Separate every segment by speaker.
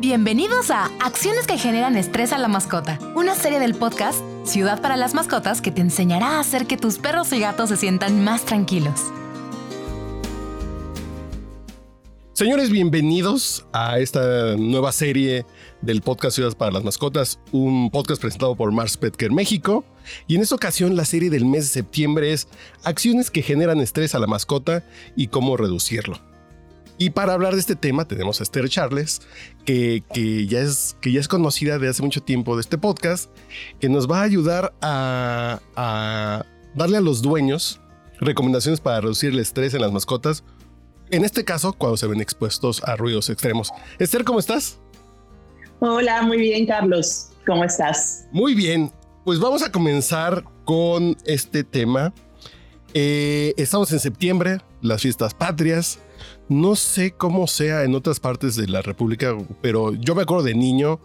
Speaker 1: Bienvenidos a Acciones que generan estrés a la mascota, una serie del podcast Ciudad para las Mascotas que te enseñará a hacer que tus perros y gatos se sientan más tranquilos.
Speaker 2: Señores, bienvenidos a esta nueva serie del podcast Ciudad para las Mascotas, un podcast presentado por Mars Petker México. Y en esta ocasión la serie del mes de septiembre es Acciones que generan estrés a la mascota y cómo reducirlo. Y para hablar de este tema tenemos a Esther Charles, que, ya es, que ya es conocida de hace mucho tiempo de este podcast, que nos va a ayudar a, a darle a los dueños recomendaciones para reducir el estrés en las mascotas. En este caso, cuando se ven expuestos a ruidos extremos. Esther, ¿cómo estás?
Speaker 3: Hola, muy bien, Carlos. ¿Cómo estás?
Speaker 2: Muy bien. Pues vamos a comenzar con este tema. Eh, estamos en septiembre, las fiestas patrias. No sé cómo sea en otras partes de la República, pero yo me acuerdo de niño,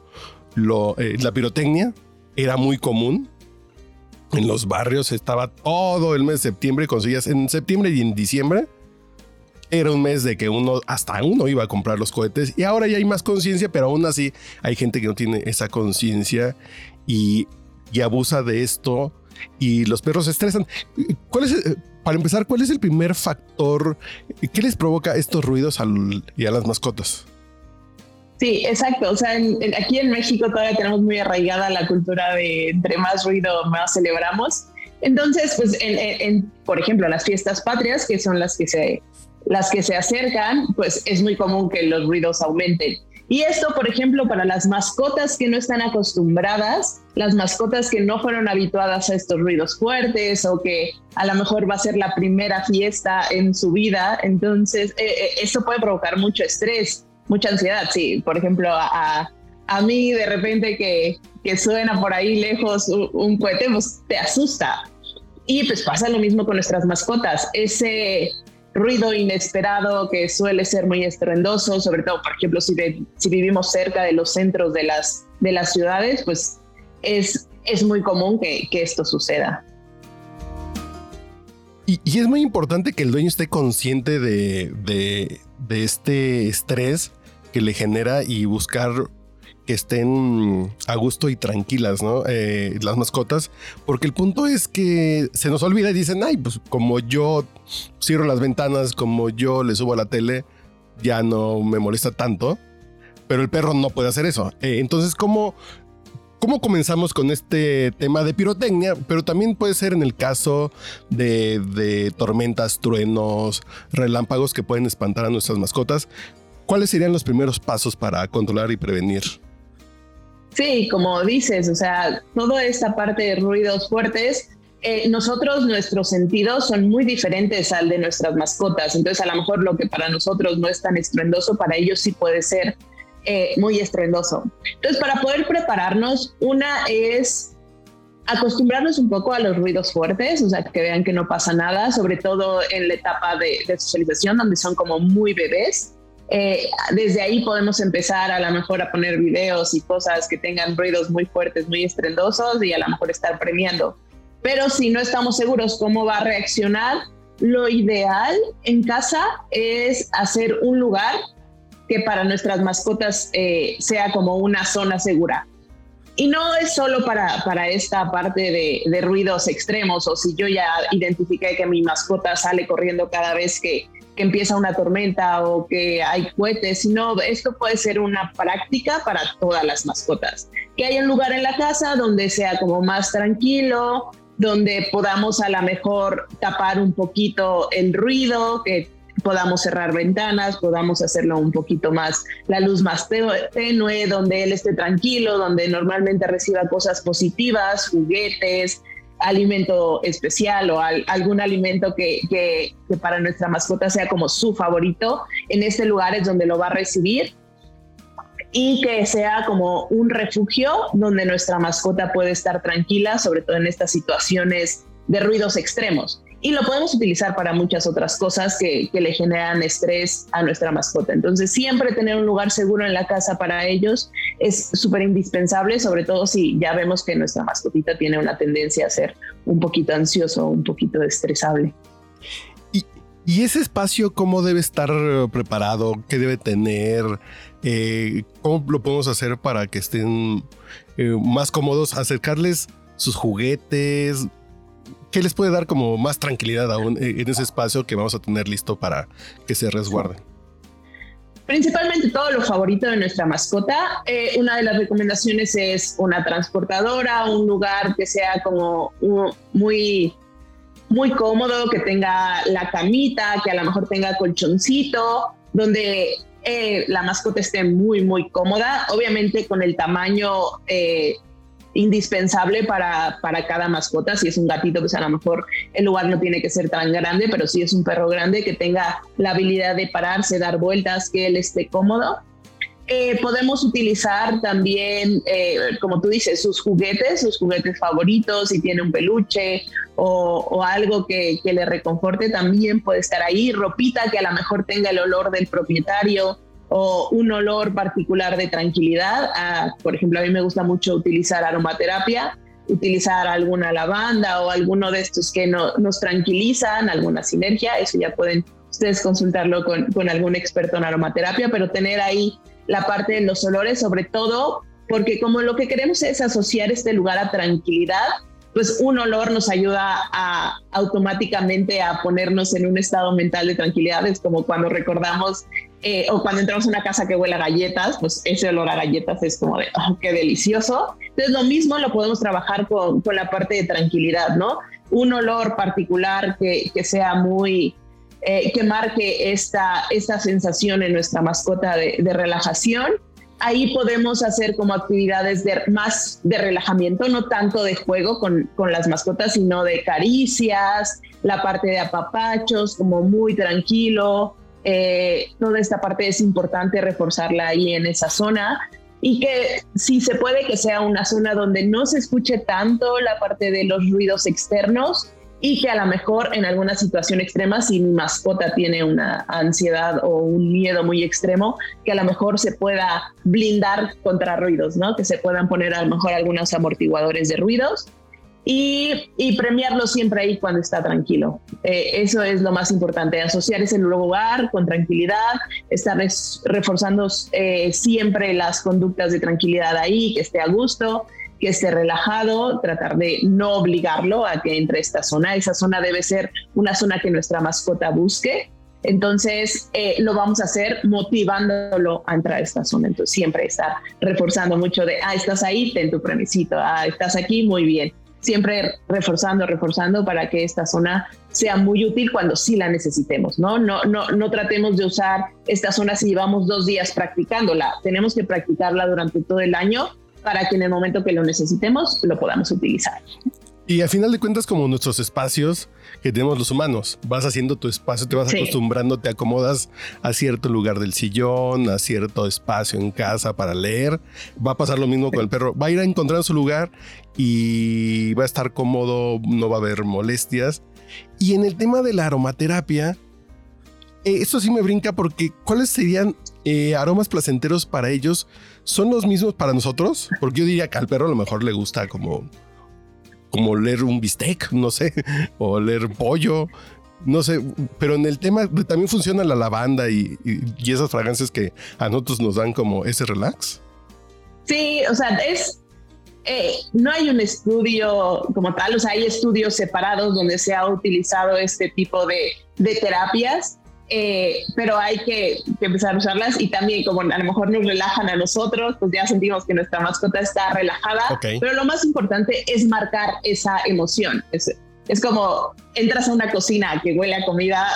Speaker 2: lo, eh, la pirotecnia era muy común. En los barrios estaba todo el mes de septiembre, conseguías en septiembre y en diciembre. Era un mes de que uno, hasta uno iba a comprar los cohetes y ahora ya hay más conciencia, pero aún así hay gente que no tiene esa conciencia y, y abusa de esto y los perros se estresan. ¿Cuál es, para empezar, cuál es el primer factor que les provoca estos ruidos y a las mascotas?
Speaker 3: Sí, exacto. O sea, aquí en México todavía tenemos muy arraigada la cultura de entre más ruido, más celebramos. Entonces, pues, en, por ejemplo, las fiestas patrias, que son las que se las que se acercan, pues es muy común que los ruidos aumenten. Y esto, por ejemplo, para las mascotas que no están acostumbradas, las mascotas que no fueron habituadas a estos ruidos fuertes o que a lo mejor va a ser la primera fiesta en su vida, entonces eh, eh, esto puede provocar mucho estrés, mucha ansiedad. Sí, por ejemplo, a, a mí de repente que, que suena por ahí lejos un, un cohete, pues te asusta. Y pues pasa lo mismo con nuestras mascotas. Ese ruido inesperado que suele ser muy estruendoso, sobre todo, por ejemplo, si, vivimos cerca de los centros de las, de las ciudades, pues es, es muy común que, que esto suceda.
Speaker 2: Y, y, es muy importante que el dueño esté consciente de, de, de este estrés que le genera y buscar que estén a gusto y tranquilas, ¿no? Eh, las mascotas, porque el punto es que se nos olvida y dicen, ay, pues como yo cierro las ventanas, como yo le subo a la tele, ya no me molesta tanto, pero el perro no puede hacer eso. Eh, entonces, ¿cómo, ¿Cómo comenzamos con este tema de pirotecnia? Pero también puede ser en el caso de, de, tormentas, truenos, relámpagos que pueden espantar a nuestras mascotas. ¿Cuáles serían los primeros pasos para controlar y prevenir?
Speaker 3: Sí, como dices, o sea, toda esta parte de ruidos fuertes, eh, nosotros, nuestros sentidos son muy diferentes al de nuestras mascotas. Entonces, a lo mejor lo que para nosotros no es tan estruendoso, para ellos sí puede ser eh, muy estruendoso. Entonces, para poder prepararnos, una es acostumbrarnos un poco a los ruidos fuertes, o sea, que vean que no pasa nada, sobre todo en la etapa de, de socialización, donde son como muy bebés. Eh, desde ahí podemos empezar a lo mejor a poner videos y cosas que tengan ruidos muy fuertes, muy estrendosos y a lo mejor estar premiando. Pero si no estamos seguros cómo va a reaccionar, lo ideal en casa es hacer un lugar que para nuestras mascotas eh, sea como una zona segura. Y no es solo para, para esta parte de, de, ruidos extremos o si yo ya identifiqué que mi mascota sale corriendo cada vez que, que empieza una tormenta o que hay cohetes, sino esto puede ser una práctica para todas las mascotas. Que haya un lugar en la casa donde sea como más tranquilo, donde podamos a lo mejor tapar un poquito el ruido, que podamos cerrar ventanas, podamos hacerlo un poquito más, la luz más tenue, donde él esté tranquilo, donde normalmente reciba cosas positivas, juguetes, alimento especial o algún alimento que, que, para nuestra mascota sea como su favorito, en este lugar es donde lo va a recibir. Y que sea como un refugio donde nuestra mascota puede estar tranquila, sobre todo en estas situaciones de ruidos extremos y lo podemos utilizar para muchas otras cosas que, le generan estrés a nuestra mascota. Entonces, siempre tener un lugar seguro en la casa para ellos es súper indispensable, sobre todo si ya vemos que nuestra mascotita tiene una tendencia a ser un poquito ansioso, un poquito estresable.
Speaker 2: Y, ¿Y ese espacio cómo debe estar preparado? ¿Qué debe tener? Eh, ¿Cómo lo podemos hacer para que estén eh, más cómodos? Acercarles sus juguetes. ¿Qué les puede dar como más tranquilidad aún en ese espacio que vamos a tener listo para que se resguarden?
Speaker 3: Principalmente todo lo favorito de nuestra mascota. Eh, una de las recomendaciones es una transportadora, un lugar que sea como muy, muy cómodo, que tenga la camita, que a lo mejor tenga colchoncito, donde eh, la mascota esté muy, muy cómoda. Obviamente con el tamaño eh, indispensable para, para cada mascota. Si es un gatito, pues a lo mejor el lugar no tiene que ser tan grande, pero si es un perro grande que tenga la habilidad de pararse, dar vueltas, que él esté cómodo. Eh, podemos utilizar también, eh, como tú dices, sus juguetes, sus juguetes favoritos, si tiene un peluche o, o algo que, que, le reconforte, también puede estar ahí. Ropita que a lo mejor tenga el olor del propietario o un olor particular de tranquilidad. Ah, por ejemplo, a mí me gusta mucho utilizar aromaterapia, utilizar alguna lavanda o alguno de estos que nos tranquilizan, alguna sinergia, eso ya pueden ustedes consultarlo con, con algún experto en aromaterapia, pero tener ahí la parte de los olores, sobre todo porque como lo que queremos es asociar este lugar a tranquilidad, pues un olor nos ayuda a automáticamente a ponernos en un estado mental de tranquilidad. Es como cuando recordamos eh, o cuando entramos a una casa que huele a galletas, pues ese olor a galletas es como de, oh, qué delicioso. Entonces lo mismo lo podemos trabajar con, con la parte de tranquilidad, ¿no? Un olor particular que, que sea muy, eh, que marque esta, esta sensación en nuestra mascota de, de relajación ahí podemos hacer como actividades de, más de relajamiento, no tanto de juego con, con, las mascotas, sino de caricias, la parte de apapachos, como muy tranquilo. Eh, toda esta parte es importante reforzarla ahí en esa zona y que si se puede que sea una zona donde no se escuche tanto la parte de los ruidos externos y que a lo mejor en alguna situación extrema, si mi mascota tiene una ansiedad o un miedo muy extremo, que a lo mejor se pueda blindar contra ruidos, ¿no? Que se puedan poner a lo mejor algunos amortiguadores de ruidos y, y premiarlo siempre ahí cuando está tranquilo. Eh, eso es lo más importante, asociar ese lugar con tranquilidad, estar reforzando eh, siempre las conductas de tranquilidad ahí, que esté a gusto que esté relajado, tratar de no obligarlo a que entre a esta zona. Esa zona debe ser una zona que nuestra mascota busque. Entonces, eh, lo vamos a hacer motivándolo a entrar a esta zona. Entonces, siempre estar reforzando mucho de, ah, estás ahí, ten tu premisito, ah, estás aquí, muy bien. Siempre reforzando, reforzando para que esta zona sea muy útil cuando sí la necesitemos, ¿no? No, no, no tratemos de usar esta zona si llevamos dos días practicándola. Tenemos que practicarla durante todo el año para que en el momento que lo necesitemos lo podamos utilizar.
Speaker 2: Y al final de cuentas, como nuestros espacios que tenemos los humanos, vas haciendo tu espacio, te vas acostumbrando, te acomodas a cierto lugar del sillón, a cierto espacio en casa para leer. Va a pasar lo mismo con el perro. Va a ir a encontrar su lugar y va a estar cómodo, no va a haber molestias. Y en el tema de la aromaterapia, eh, esto sí me brinca porque ¿cuáles serían eh, aromas placenteros para ellos? ¿Son los mismos para nosotros? Porque yo diría que al perro a lo mejor le gusta como, como leer un bistec, no sé, o leer pollo, no sé, pero en el tema también funciona la lavanda y, y, esas fragancias que a nosotros nos dan como ese relax.
Speaker 3: Sí, o sea, es, eh, no hay un estudio como tal, o sea, hay estudios separados donde se ha utilizado este tipo de, de terapias, eh, pero hay que, empezar a usarlas y también como a lo mejor nos relajan a nosotros, pues ya sentimos que nuestra mascota está relajada, pero lo más importante es marcar esa emoción. Es, es como entras a una cocina que huele a comida,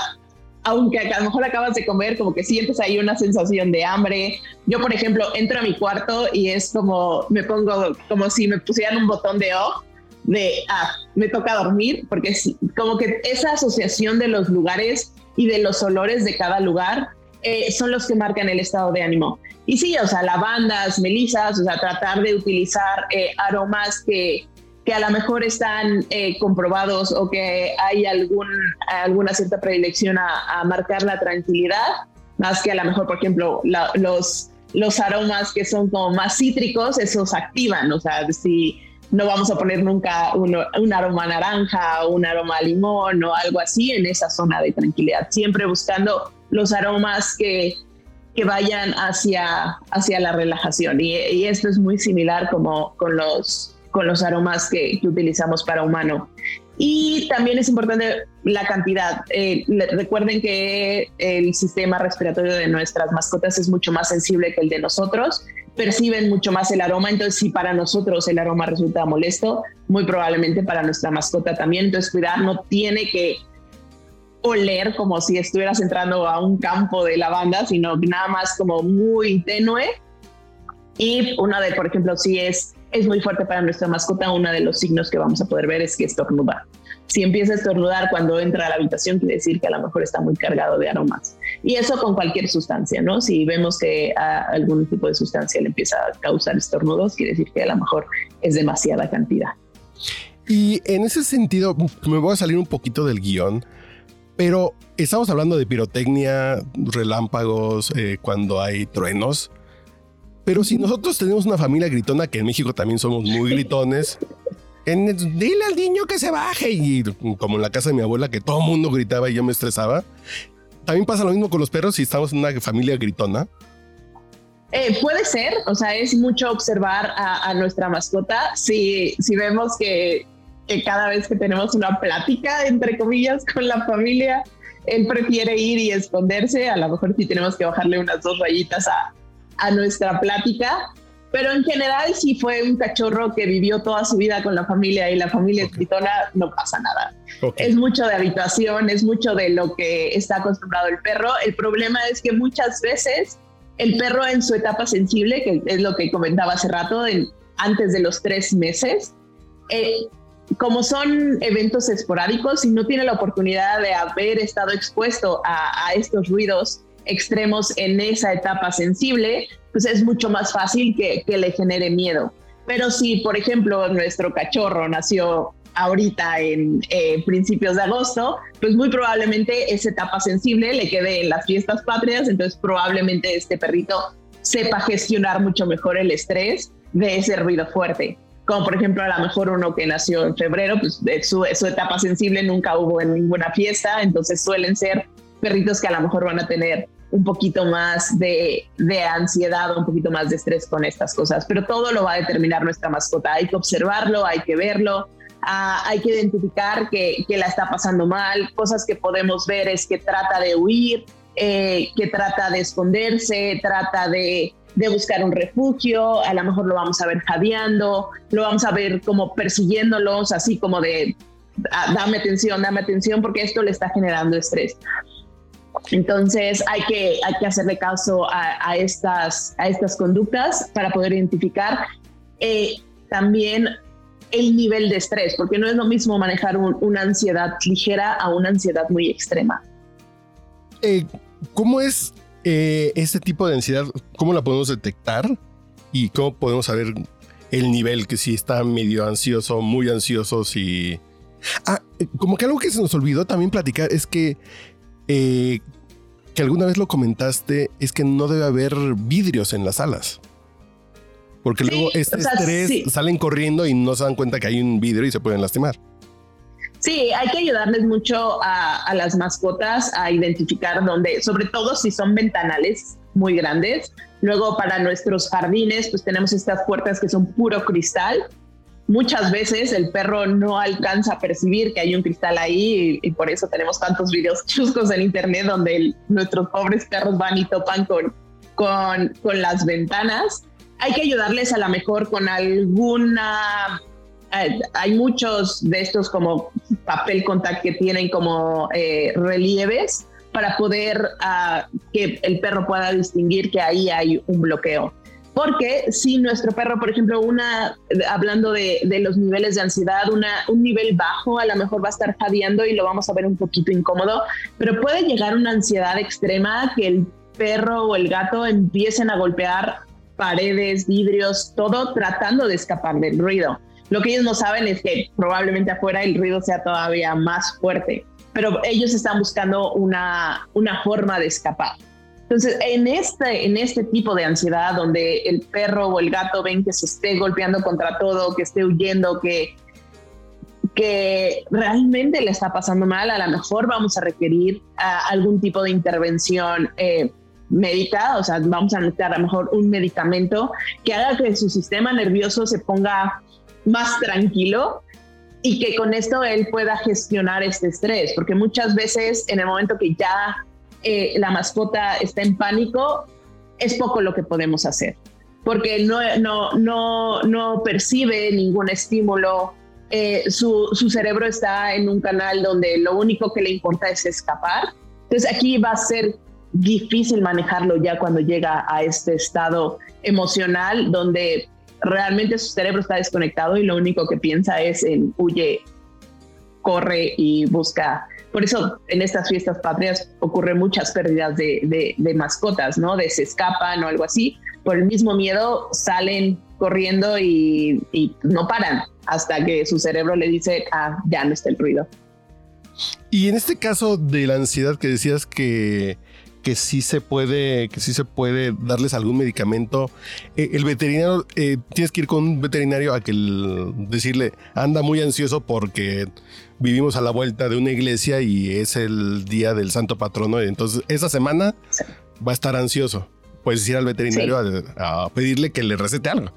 Speaker 3: aunque a lo mejor acabas de comer, como que sientes ahí una sensación de hambre. Yo, por ejemplo, entro a mi cuarto y es como, me pongo como si me pusieran un botón de off de, ah, me toca dormir, porque es como que esa asociación de los lugares y de los olores de cada lugar eh, son los que marcan el estado de ánimo. Y sí, o sea, lavandas, melisas, o sea, tratar de utilizar eh, aromas que, que a lo mejor están eh, comprobados o que hay algún, alguna cierta predilección a, marcar la tranquilidad, más que a lo mejor, por ejemplo, los, los aromas que son como más cítricos, esos activan, o sea, si no vamos a poner nunca un aroma naranja o un aroma limón o algo así en esa zona de tranquilidad, siempre buscando los aromas que, que vayan hacia, hacia la relajación. Y, y, esto es muy similar como con los, con los aromas que, que utilizamos para humano. Y también es importante la cantidad. Eh, recuerden que el sistema respiratorio de nuestras mascotas es mucho más sensible que el de nosotros, perciben mucho más el aroma, entonces si para nosotros el aroma resulta molesto, muy probablemente para nuestra mascota también. Entonces cuidar no tiene que oler como si estuvieras entrando a un campo de lavanda, sino nada más como muy tenue. Y una de, por ejemplo, si es es muy fuerte para nuestra mascota, uno de los signos que vamos a poder ver es que estornuda. Si empieza a estornudar cuando entra a la habitación, quiere decir que a lo mejor está muy cargado de aromas. Y eso con cualquier sustancia, ¿no? Si vemos que a algún tipo de sustancia le empieza a causar estornudos, quiere decir que a lo mejor es demasiada cantidad.
Speaker 2: Y en ese sentido, me voy a salir un poquito del guion, pero estamos hablando de pirotecnia, relámpagos, eh, cuando hay truenos. Pero si nosotros tenemos una familia gritona, que en México también somos muy gritones, en, dile al niño que se baje. Y como en la casa de mi abuela, que todo el mundo gritaba y yo me estresaba. También pasa lo mismo con los perros si estamos en una familia gritona.
Speaker 3: Eh, puede ser, o sea, es mucho observar a, nuestra mascota. Si, si vemos que, que, cada vez que tenemos una plática, entre comillas, con la familia, él prefiere ir y esconderse. A lo mejor si tenemos que bajarle unas dos rayitas a, a nuestra plática, pero en general si fue un cachorro que vivió toda su vida con la familia y la familia okay. no pasa nada. Es mucho de habitación, es mucho de lo que está acostumbrado el perro. El problema es que muchas veces el perro en su etapa sensible, que es lo que comentaba hace rato, antes de los tres meses, eh, como son eventos esporádicos y no tiene la oportunidad de haber estado expuesto a, a estos ruidos extremos en esa etapa sensible, pues es mucho más fácil que, que le genere miedo. Pero si, por ejemplo, nuestro cachorro nació ahorita en eh, principios de agosto, pues muy probablemente esa etapa sensible le quede en las fiestas patrias, entonces probablemente este perrito sepa gestionar mucho mejor el estrés de ese ruido fuerte. Como por ejemplo a lo mejor uno que nació en febrero, pues su, su etapa sensible nunca hubo en ninguna fiesta, entonces suelen ser perritos que a lo mejor van a tener un poquito más de, de ansiedad un poquito más de estrés con estas cosas, pero todo lo va a determinar nuestra mascota. Hay que observarlo, hay que verlo, ah, hay que identificar que, que, la está pasando mal. Cosas que podemos ver es que trata de huir, eh, que trata de esconderse, trata de, de, buscar un refugio, a lo mejor lo vamos a ver jadeando, lo vamos a ver como persiguiéndolos, así como de ah, dame atención, dame atención, porque esto le está generando estrés. Entonces hay que, hay que hacerle caso a, estas, a estas conductas para poder identificar eh, también el nivel de estrés, porque no es lo mismo manejar una ansiedad ligera a una ansiedad muy extrema.
Speaker 2: Eh, ¿Cómo es eh, este tipo de ansiedad? ¿Cómo la podemos detectar? ¿Y cómo podemos saber el nivel que si está medio ansioso, muy ansioso, si... Ah, como que algo que se nos olvidó también platicar es que que alguna vez lo comentaste, es que no debe haber vidrios en las alas. Porque luego este estrés salen corriendo y no se dan cuenta que hay un vidrio y se pueden lastimar.
Speaker 3: Sí, hay que ayudarles mucho a, a, las mascotas a identificar dónde, sobre todo si son ventanales muy grandes. Luego para nuestros jardines, pues tenemos estas puertas que son puro cristal muchas veces el perro no alcanza a percibir que hay un cristal ahí y, por eso tenemos tantos videos chuscos en internet donde nuestros pobres perros van y topan con, con, con, las ventanas. Hay que ayudarles a lo mejor con alguna... Hay muchos de estos como papel contact que tienen como eh, relieves para poder uh, que el perro pueda distinguir que ahí hay un bloqueo. Porque si nuestro perro, por ejemplo, una, hablando de, los niveles de ansiedad, una, un nivel bajo a lo mejor va a estar jadeando y lo vamos a ver un poquito incómodo, pero puede llegar una ansiedad extrema que el perro o el gato empiecen a golpear paredes, vidrios, todo tratando de escapar del ruido. Lo que ellos no saben es que probablemente afuera el ruido sea todavía más fuerte, pero ellos están buscando una, una forma de escapar. Entonces, en este, en este tipo de ansiedad, donde el perro o el gato ven que se esté golpeando contra todo, que esté huyendo, que, que realmente le está pasando mal, a lo mejor vamos a requerir algún tipo de intervención eh, médica, o sea, vamos a necesitar a lo mejor un medicamento que haga que su sistema nervioso se ponga más tranquilo y que con esto él pueda gestionar este estrés, porque muchas veces en el momento que ya eh, la mascota está en pánico, es poco lo que podemos hacer, porque no, no, no, no percibe ningún estímulo, eh, su, su cerebro está en un canal donde lo único que le importa es escapar. Entonces aquí va a ser difícil manejarlo ya cuando llega a este estado emocional donde realmente su cerebro está desconectado y lo único que piensa es en huye, corre y busca. Por eso en estas fiestas patrias ocurren muchas pérdidas de, mascotas, ¿no? De se escapan o algo así. Por el mismo miedo salen corriendo y, no paran hasta que su cerebro le dice, ah, ya no está el ruido.
Speaker 2: Y en este caso de la ansiedad que decías que que sí se puede, que sí se puede darles algún medicamento. Eh, el veterinario, eh, tienes que ir con un veterinario a que decirle, anda muy ansioso porque vivimos a la vuelta de una iglesia y es el día del santo patrono. Entonces, esa semana va a estar ansioso. Puedes ir al veterinario a, pedirle que le recete algo.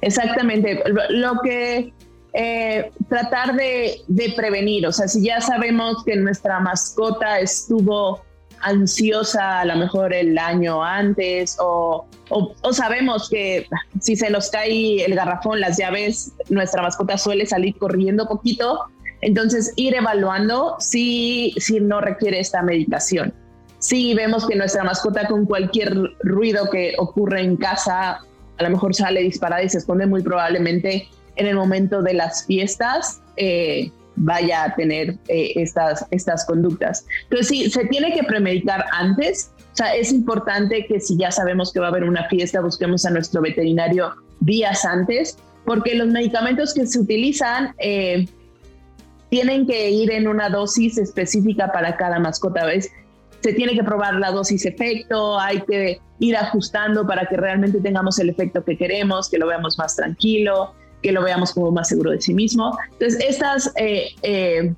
Speaker 3: Exactamente. Lo, que eh, tratar de, de, prevenir, o sea, si ya sabemos que nuestra mascota estuvo ansiosa a lo mejor el año antes o, o, sabemos que si se nos cae el garrafón, las llaves, nuestra mascota suele salir corriendo poquito. Entonces, ir evaluando si, si no requiere esta medicación. Si vemos que nuestra mascota con cualquier ruido que ocurre en casa, a lo mejor sale disparada y se esconde muy probablemente en el momento de las fiestas, eh, vaya a tener eh, estas, estas conductas. Entonces, sí, se tiene que premeditar antes. O sea, es importante que si ya sabemos que va a haber una fiesta, busquemos a nuestro veterinario días antes, porque los medicamentos que se utilizan eh, tienen que ir en una dosis específica para cada mascota. ¿ves? Se tiene que probar la dosis efecto, hay que ir ajustando para que realmente tengamos el efecto que queremos, que lo veamos más tranquilo que lo veamos como más seguro de sí mismo. Entonces, estas eh, eh,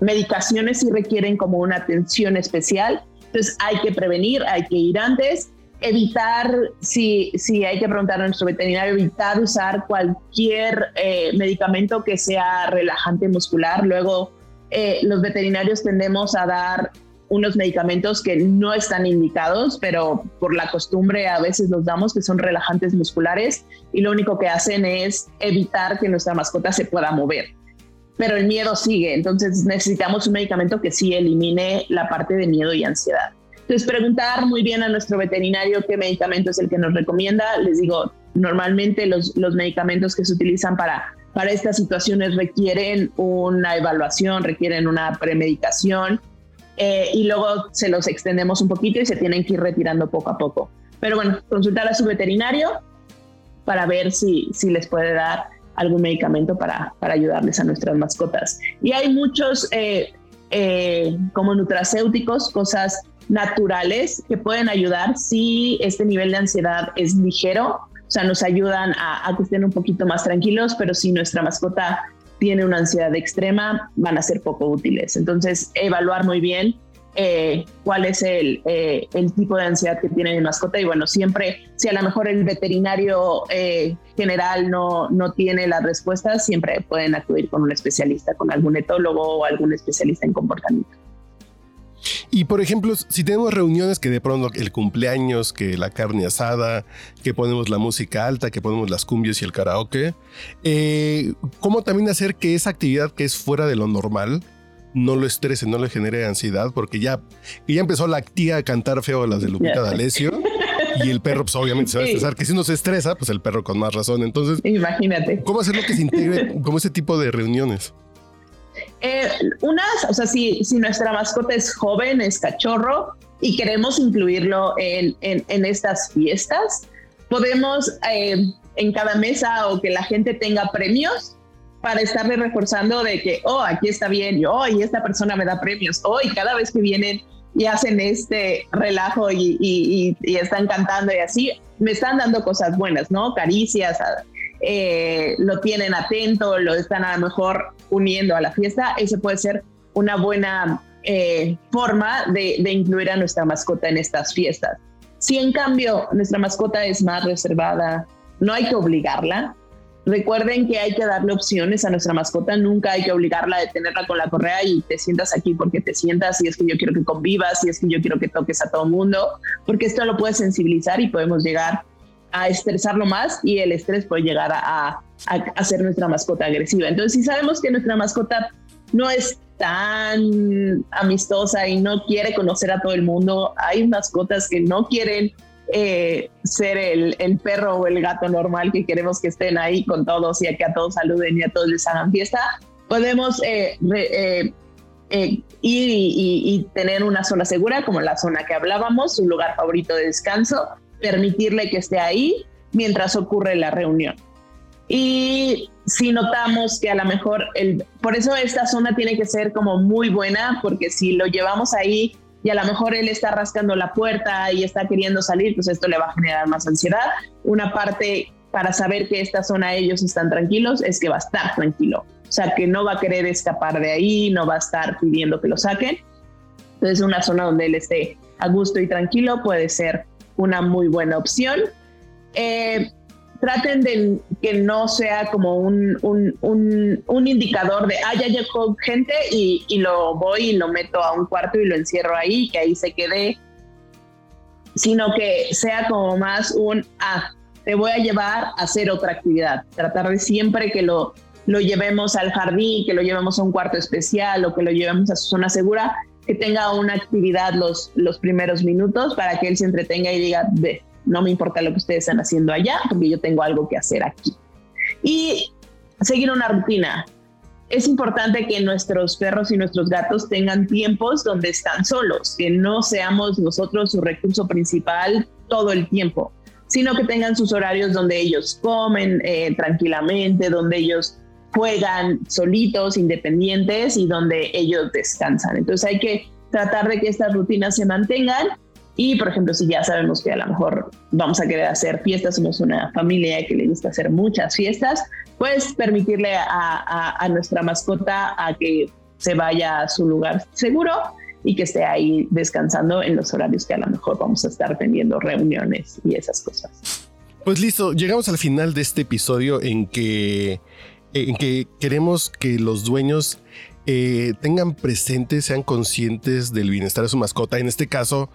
Speaker 3: medicaciones sí requieren como una atención especial. Entonces, hay que prevenir, hay que ir antes, evitar, si, si hay que preguntar a nuestro veterinario, evitar usar cualquier eh, medicamento que sea relajante muscular. Luego, los veterinarios tendemos a dar unos medicamentos que no están indicados, pero por la costumbre a veces los damos, que son relajantes musculares, y lo único que hacen es evitar que nuestra mascota se pueda mover. Pero el miedo sigue, entonces necesitamos un medicamento que sí elimine la parte de miedo y ansiedad. Entonces, preguntar muy bien a nuestro veterinario qué medicamento es el que nos recomienda. Les digo, normalmente los, los medicamentos que se utilizan para, para estas situaciones requieren una evaluación, requieren una premedicación eh, y luego se los extendemos un poquito y se tienen que ir retirando poco a poco. Pero bueno, consultar a su veterinario para ver si, si les puede dar algún medicamento para, para ayudarles a nuestras mascotas. Y hay muchos eh, eh, como nutracéuticos, cosas naturales que pueden ayudar si este nivel de ansiedad es ligero, o sea, nos ayudan a, que estén un poquito más tranquilos, pero si nuestra mascota tiene una ansiedad extrema, van a ser poco útiles. Entonces, evaluar muy bien eh, cuál es el, eh, el, tipo de ansiedad que tiene mi mascota y bueno, siempre, si a lo mejor el veterinario eh, general no, no tiene las respuestas, siempre pueden acudir con un especialista, con algún etólogo o algún especialista en comportamiento.
Speaker 2: Y por ejemplo, si tenemos reuniones que de pronto el cumpleaños, que la carne asada, que ponemos la música alta, que ponemos las cumbias y el karaoke, eh, ¿cómo también hacer que esa actividad que es fuera de lo normal no lo estrese, no le genere ansiedad? Porque ya, ya empezó la tía a cantar feo las de Lupita D'Alessio. y el perro, pues obviamente se va a estresar, que si no se estresa, pues el perro con más razón. Entonces,
Speaker 3: imagínate.
Speaker 2: ¿Cómo hacerlo que se integre como ese tipo de reuniones?
Speaker 3: Eh, unas, o sea, si, si nuestra mascota es joven, es cachorro y queremos incluirlo en, en, estas fiestas, podemos eh, en cada mesa o que la gente tenga premios para estarle reforzando de que, oh, aquí está bien, y oh, y esta persona me da premios, oh, y cada vez que vienen y hacen este relajo y, están cantando y así, me están dando cosas buenas, ¿no? Caricias, eh, lo tienen atento, lo están a lo mejor uniendo a la fiesta, eso puede ser una buena eh, forma de, incluir a nuestra mascota en estas fiestas. Si en cambio nuestra mascota es más reservada, no hay que obligarla, Recuerden que hay que darle opciones a nuestra mascota, nunca hay que obligarla a detenerla con la correa y te sientas aquí porque te sientas, si es que yo quiero que convivas, si es que yo quiero que toques a todo el mundo, porque esto lo puede sensibilizar y podemos llegar a estresarlo más y el estrés puede llegar a, hacer nuestra mascota agresiva. Entonces, si sabemos que nuestra mascota no es tan amistosa y no quiere conocer a todo el mundo, hay mascotas que no quieren eh, ser el, el, perro o el gato normal que queremos que estén ahí con todos y a que a todos saluden y a todos les hagan fiesta, podemos eh, eh, ir y, tener una zona segura como la zona que hablábamos, un lugar favorito de descanso, permitirle que esté ahí mientras ocurre la reunión. Y si notamos que a lo mejor, el, por eso esta zona tiene que ser como muy buena, porque si lo llevamos ahí y a lo mejor él está rascando la puerta y está queriendo salir, pues esto le va a generar más ansiedad. Una parte para saber que esta zona ellos están tranquilos es que va a estar tranquilo. O sea, que no va a querer escapar de ahí, no va a estar pidiendo que lo saquen. Entonces, una zona donde él esté a gusto y tranquilo puede ser una muy buena opción. Eh, traten de que no sea como un, un, indicador de, ah, ya llegó gente y, y, lo voy y lo meto a un cuarto y lo encierro ahí, que ahí se quede, sino que sea como más un, ah, te voy a llevar a hacer otra actividad. Tratar de siempre que lo, lo llevemos al jardín, que lo llevemos a un cuarto especial o que lo llevemos a su zona segura, que tenga una actividad los, los primeros minutos para que él se entretenga y diga, ve, no me importa lo que ustedes están haciendo allá, porque yo tengo algo que hacer aquí. Y seguir una rutina. Es importante que nuestros perros y nuestros gatos tengan tiempos donde están solos, que no seamos nosotros su recurso principal todo el tiempo, sino que tengan sus horarios donde ellos comen eh, tranquilamente, donde ellos juegan solitos, independientes y donde ellos descansan. Entonces hay que tratar de que estas rutinas se mantengan y, por ejemplo, si ya sabemos que a lo mejor vamos a querer hacer fiestas, somos una familia que le gusta hacer muchas fiestas, pues permitirle a, nuestra mascota a que se vaya a su lugar seguro y que esté ahí descansando en los horarios que a lo mejor vamos a estar teniendo reuniones y esas cosas.
Speaker 2: Pues listo, llegamos al final de este episodio en que, en que queremos que los dueños eh, tengan presentes, sean conscientes del bienestar de su mascota. En este caso,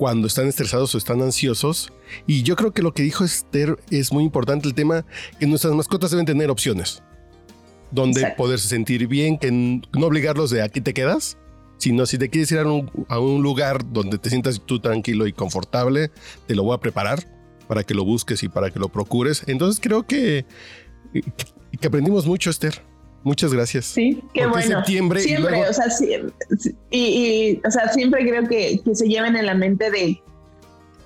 Speaker 2: cuando están estresados o están ansiosos. Y yo creo que lo que dijo Esther es muy importante, el tema que nuestras mascotas deben tener opciones, donde poderse sentir bien, que no obligarlos de aquí te quedas, sino si te quieres ir a un, lugar donde te sientas tú tranquilo y confortable, te lo voy a preparar para que lo busques y para que lo procures. Entonces creo que, que aprendimos mucho, Esther. Muchas gracias.
Speaker 3: Sí, qué bueno.
Speaker 2: Septiembre
Speaker 3: siempre, o sea, sí, y, o sea, siempre creo que, que, se lleven en la mente de,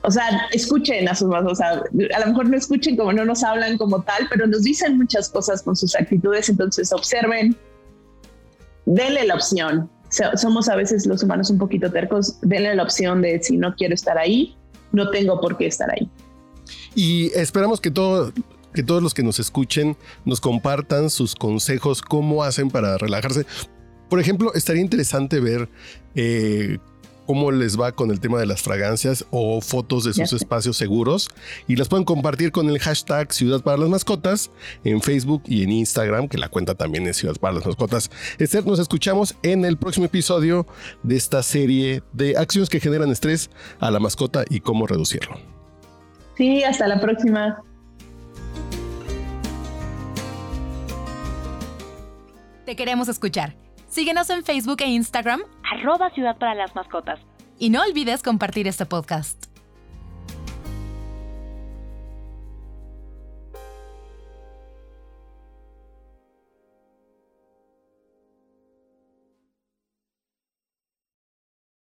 Speaker 3: o sea, escuchen a sus más, o sea, a lo mejor no escuchen como no nos hablan como tal, pero nos dicen muchas cosas con sus actitudes, entonces observen, denle la opción. somos a veces los humanos un poquito tercos, denle la opción de si no quiero estar ahí, no tengo por qué estar ahí.
Speaker 2: Y esperamos que todo que todos los que nos escuchen nos compartan sus consejos, cómo hacen para relajarse. Por ejemplo, estaría interesante ver eh, cómo les va con el tema de las fragancias o fotos de sus espacios seguros y las pueden compartir con el hashtag Ciudad para las Mascotas en Facebook y en Instagram, que la cuenta también es Ciudad para las Mascotas. Esther, nos escuchamos en el próximo episodio de esta serie de acciones que generan estrés a la mascota y cómo reducirlo.
Speaker 3: Sí, hasta la próxima.
Speaker 1: Te queremos escuchar. Síguenos en Facebook e Instagram.
Speaker 4: Arroba Ciudad para las Mascotas.
Speaker 1: Y no olvides compartir este podcast.